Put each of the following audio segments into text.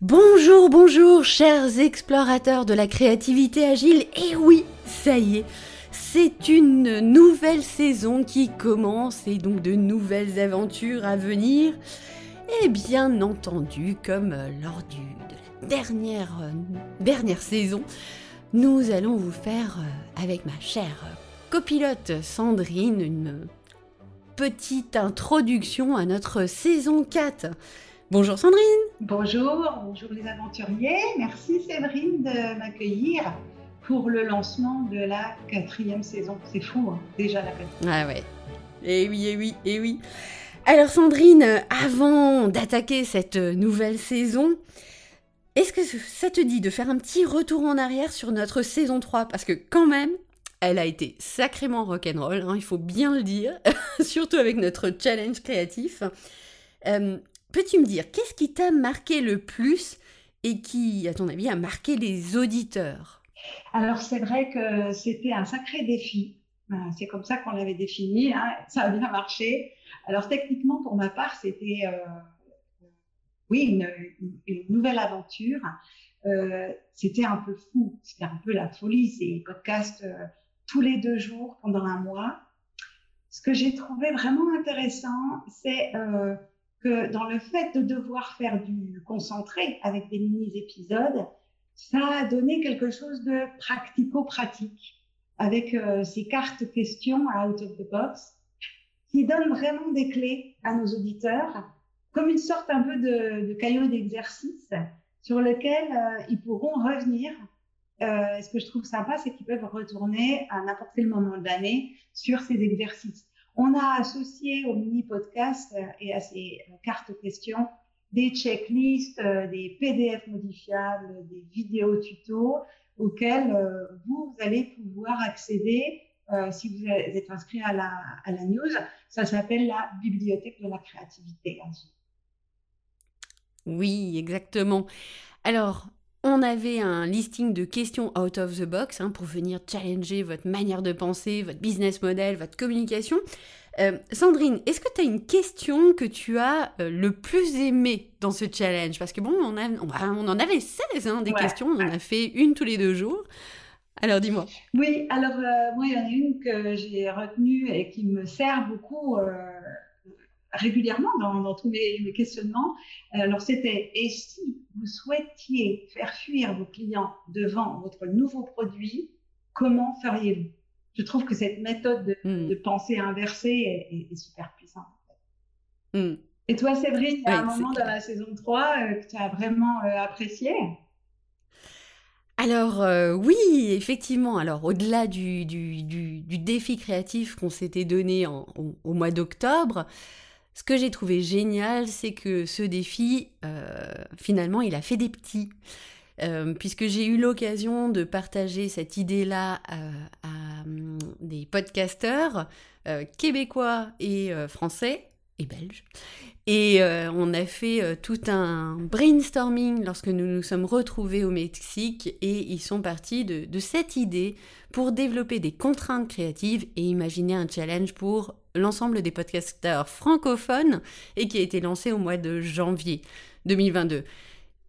Bonjour, bonjour, chers explorateurs de la créativité agile. Et oui, ça y est, c'est une nouvelle saison qui commence et donc de nouvelles aventures à venir. Et bien entendu, comme lors de la dernière, euh, dernière saison, nous allons vous faire, euh, avec ma chère copilote Sandrine, une petite introduction à notre saison 4. Bonjour Sandrine. Bonjour, bonjour les aventuriers. Merci Séverine de m'accueillir pour le lancement de la quatrième saison. C'est fou, hein, déjà la quatrième. Ah ouais. Eh oui, eh oui, eh oui. Alors Sandrine, avant d'attaquer cette nouvelle saison, est-ce que ça te dit de faire un petit retour en arrière sur notre saison 3 Parce que quand même, elle a été sacrément rock'n'roll, hein, il faut bien le dire, surtout avec notre challenge créatif. Euh, Peux-tu me dire, qu'est-ce qui t'a marqué le plus et qui, à ton avis, a marqué les auditeurs? Alors, c'est vrai que c'était un sacré défi. Euh, c'est comme ça qu'on l'avait défini. Hein. Ça a bien marché. Alors, techniquement, pour ma part, c'était euh, oui, une, nouvelle aventure. Euh, c'était un peu fou. C'était un peu la folie. C'est podcast euh, tous les deux jours pendant un mois. Ce que j'ai trouvé vraiment intéressant, c'est que dans le fait de devoir faire du concentré avec des mini-épisodes, ça a donné quelque chose de pratico-pratique avec euh, ces cartes questions out of the box qui donnent vraiment des clés à nos auditeurs, comme une sorte un peu de, de caillot d'exercice sur lequel euh, ils pourront revenir. Euh, ce que je trouve sympa, c'est qu'ils peuvent retourner à n'importe quel moment de l'année sur ces exercices. On a associé au mini-podcast euh, et à ces euh, cartes questions des checklists, euh, des PDF modifiables, des vidéos tutos auxquels vous allez pouvoir accéder si vous êtes inscrit à la, à la news. Ça s'appelle la bibliothèque de la créativité. Oui, exactement. Alors, on avait un listing de questions out of the box hein, pour venir challenger votre manière de penser, votre business model, votre communication. Euh, Sandrine, est-ce que tu as une question que tu as euh, le plus aimé dans ce challenge? Parce que bon, on, a, on, en avait 16 hein, des questions, on en a fait une tous les deux jours. Alors dis-moi. Oui, alors euh, moi, il y en a une que j'ai retenue et qui me sert beaucoup régulièrement dans, tous mes, questionnements. Alors c'était, et si vous souhaitiez faire fuir vos clients devant votre nouveau produit, comment feriez-vous? Je trouve que cette méthode de, hmm. pensée inversée est, super puissante. Hmm. Et toi, Séverine, il y a un moment dans la saison 3 euh, que tu as vraiment euh, apprécié? Alors euh, oui, effectivement. Alors au-delà du, du, défi créatif qu'on s'était donné au, mois d'octobre, ce que j'ai trouvé génial, c'est que ce défi, euh, finalement, il a fait des petits. Euh, puisque j'ai eu l'occasion de partager cette idée-là euh, à, des podcasteurs québécois et français et belges. Et on a fait tout un brainstorming lorsque nous nous sommes retrouvés au Mexique et ils sont partis de cette idée pour développer des contraintes créatives et imaginer un challenge pour l'ensemble des podcasteurs francophones et qui a été lancé au mois de janvier 2022.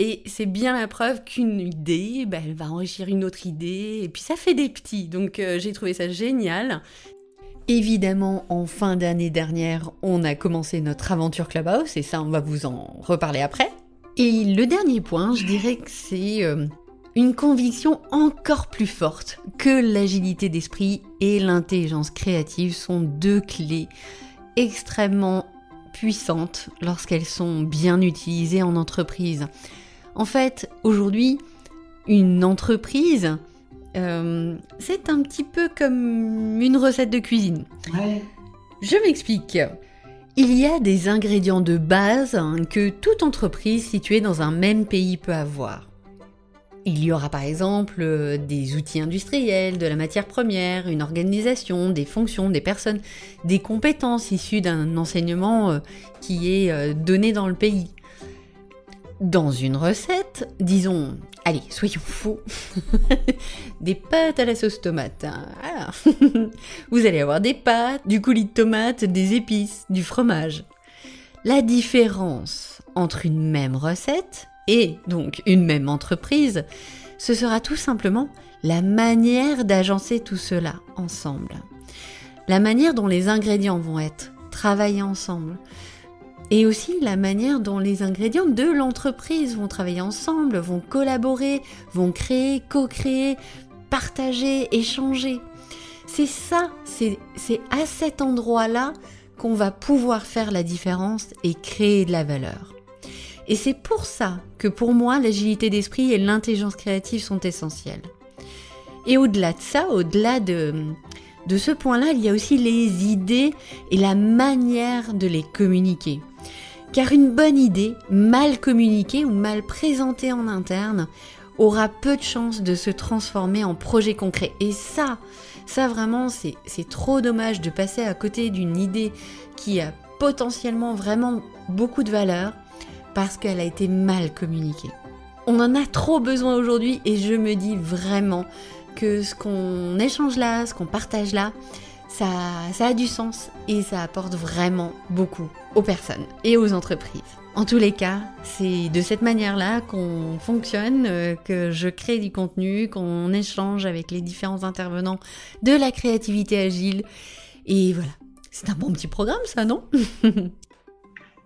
Et c'est bien la preuve qu'une idée, ben, elle va enrichir une autre idée, et puis ça fait des petits. Donc euh, j'ai trouvé ça génial. Évidemment, en fin d'année dernière, on a commencé notre aventure Clubhouse, et ça, on va vous en reparler après. Et le dernier point, je dirais que c'est euh, une conviction encore plus forte que l'agilité d'esprit et l'intelligence créative sont deux clés extrêmement puissantes lorsqu'elles sont bien utilisées en entreprise. En fait, aujourd'hui, une entreprise, euh, c'est un petit peu comme une recette de cuisine. Je m'explique. Il y a des ingrédients de base hein, que toute entreprise située dans un même pays peut avoir. Il y aura par exemple euh, des outils industriels, de la matière première, une organisation, des fonctions, des personnes, des compétences issues d'un enseignement euh, qui est euh, donné dans le pays. Dans une recette, disons, allez, soyons fous, des pâtes à la sauce tomate. Hein, Vous allez avoir des pâtes, du coulis de tomate, des épices, du fromage. La différence entre une même recette et donc une même entreprise, ce sera tout simplement la manière d'agencer tout cela ensemble. La manière dont les ingrédients vont être travaillés ensemble. Et aussi la manière dont les ingrédients de l'entreprise vont travailler ensemble, vont collaborer, vont créer, co-créer, partager, échanger. C'est ça, c'est à cet endroit-là qu'on va pouvoir faire la différence et créer de la valeur. Et c'est pour ça que pour moi, l'agilité d'esprit et l'intelligence créative sont essentielles. Et au-delà de ça, au-delà de, ce point-là, il y a aussi les idées et la manière de les communiquer. Car une bonne idée, mal communiquée ou mal présentée en interne, aura peu de chances de se transformer en projet concret. Et ça, ça vraiment, c'est trop dommage de passer à côté d'une idée qui a potentiellement vraiment beaucoup de valeur parce qu'elle a été mal communiquée. On en a trop besoin aujourd'hui et je me dis vraiment que ce qu'on échange là, ce qu'on partage là, ça, a du sens et ça apporte vraiment beaucoup aux personnes et aux entreprises. En tous les cas, c'est de cette manière-là qu'on fonctionne, euh, que je crée du contenu, qu'on échange avec les différents intervenants de la créativité agile. Et voilà, c'est un bon petit programme ça, non?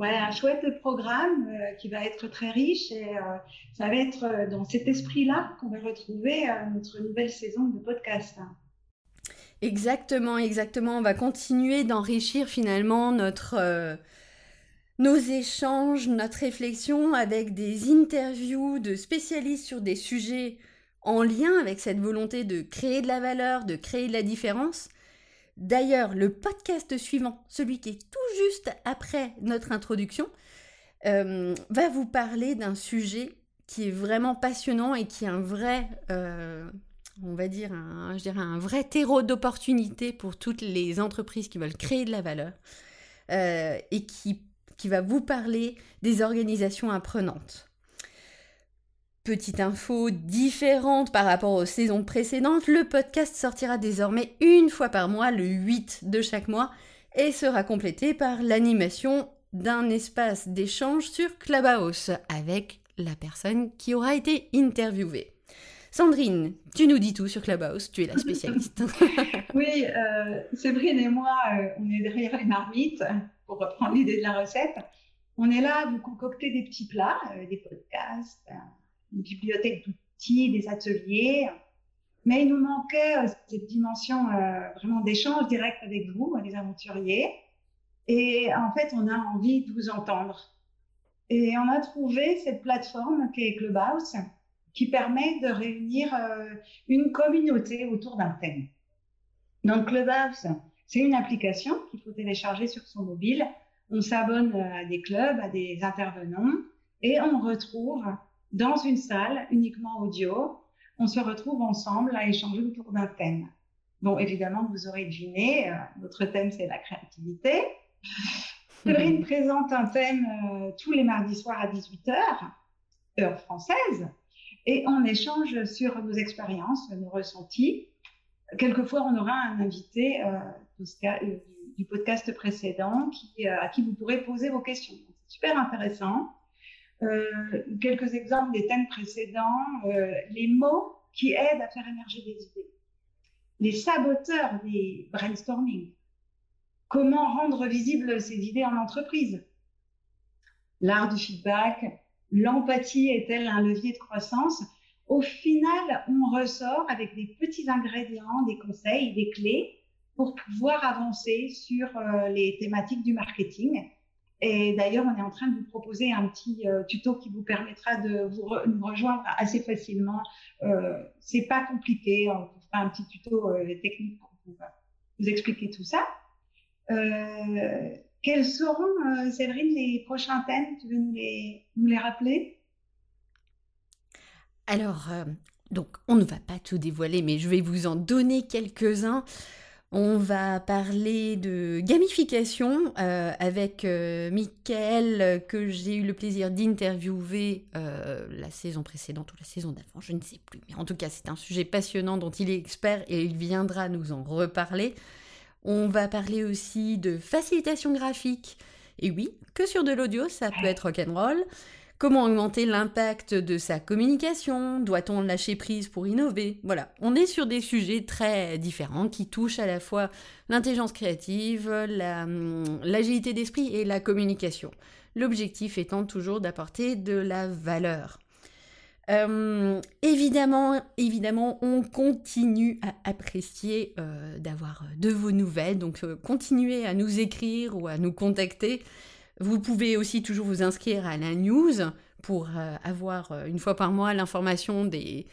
Voilà, un chouette programme euh, qui va être très riche et euh, ça va être dans cet esprit-là qu'on va retrouver notre nouvelle saison de podcast. Exactement, exactement. On va continuer d'enrichir finalement notre nos échanges, notre réflexion avec des interviews de spécialistes sur des sujets en lien avec cette volonté de créer de la valeur, de créer de la différence. D'ailleurs, le podcast suivant, celui qui est tout juste après notre introduction, euh, va vous parler d'un sujet qui est vraiment passionnant et qui est un vrai, euh, on va dire, un, vrai terreau d'opportunité pour toutes les entreprises qui veulent créer de la valeur euh, et qui qui va vous parler des organisations apprenantes. Petite info différente par rapport aux saisons précédentes, le podcast sortira désormais une fois par mois, le 8 de chaque mois, et sera complété par l'animation d'un espace d'échange sur Clubhouse avec la personne qui aura été interviewée. Sandrine, tu nous dis tout sur Clubhouse, tu es la spécialiste. oui, euh, Séverine et moi, euh, on est derrière les marmites pour reprendre l'idée de la recette. On est là à vous concocter des petits plats, euh, des podcasts, une bibliothèque d'outils, des ateliers. Mais il nous manquait euh, cette dimension vraiment d'échange direct avec vous, les aventuriers. Et en fait, on a envie de vous entendre. Et on a trouvé cette plateforme qui est Clubhouse, qui permet de réunir une communauté autour d'un thème. Donc Clubhouse, c'est une application qu'il faut télécharger sur son mobile. On s'abonne à des clubs, à des intervenants et on retrouve dans une salle uniquement audio, on se retrouve ensemble à échanger autour d'un thème. Bon, évidemment, vous aurez deviné, euh, notre thème, c'est la créativité. Séverine présente un thème euh, tous les mardis soirs à 18h, heure française, et on échange sur nos expériences, nos ressentis. Quelquefois, on aura un invité euh, du podcast précédent qui, à qui vous pourrez poser vos questions. C'est super intéressant. Euh, quelques exemples des thèmes précédents, les mots qui aident à faire émerger des idées, les saboteurs des brainstorming, comment rendre visibles ces idées en entreprise, l'art du feedback, l'empathie est-elle un levier de croissance. Au final, on ressort avec des petits ingrédients, des conseils, des clés pour pouvoir avancer sur euh, les thématiques du marketing. Et d'ailleurs, on est en train de vous proposer un petit euh, tuto qui vous permettra de nous rejoindre assez facilement. Euh, c'est pas compliqué, on vous fera un petit tuto euh, technique pour vous, vous, expliquer tout ça. quels seront, Séverine, les prochains thèmes? Tu veux nous les, nous les rappeler? Alors, donc, on ne va pas tout dévoiler, mais je vais vous en donner quelques-uns. On va parler de gamification euh, avec euh, que j'ai eu le plaisir d'interviewer euh, la saison précédente ou la saison d'avant, je ne sais plus. Mais en tout cas, c'est un sujet passionnant dont il est expert et il viendra nous en reparler. On va parler aussi de facilitation graphique. Et oui, que sur de l'audio, ça peut être rock'n'roll. Comment augmenter l'impact de sa communication? Doit-on lâcher prise pour innover? Voilà, on est sur des sujets très différents qui touchent à la fois l'intelligence créative, hum, l'agilité d'esprit et la communication. L'objectif étant toujours d'apporter de la valeur. Évidemment, évidemment, on continue à apprécier euh, d'avoir de vos nouvelles, donc euh, continuez à nous écrire ou à nous contacter. Vous pouvez aussi toujours vous inscrire à la news pour euh, avoir euh, une fois par mois l'information des,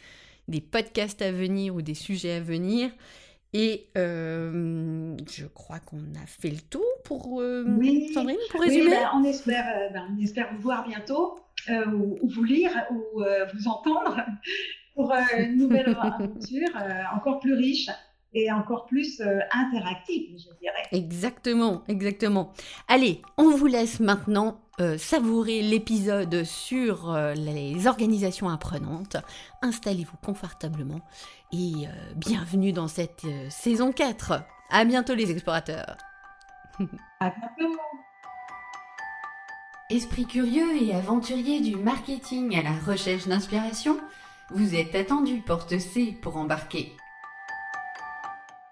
des podcasts à venir ou des sujets à venir. Et euh, je crois qu'on a fait le tour pour oui. Sandrine, pour résumer. Ben, on, espère, ben, on espère vous voir bientôt, ou, vous lire, ou vous entendre pour une nouvelle aventure encore plus riche et encore plus euh, interactive, je dirais. Exactement, exactement. Allez, on vous laisse maintenant euh, savourer l'épisode sur euh, les organisations apprenantes. Installez-vous confortablement et bienvenue dans cette saison 4. À bientôt les explorateurs. à bientôt. Esprit curieux et aventurier du marketing à la recherche d'inspiration, vous êtes attendu porte C pour embarquer.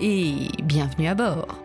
et bienvenue à bord.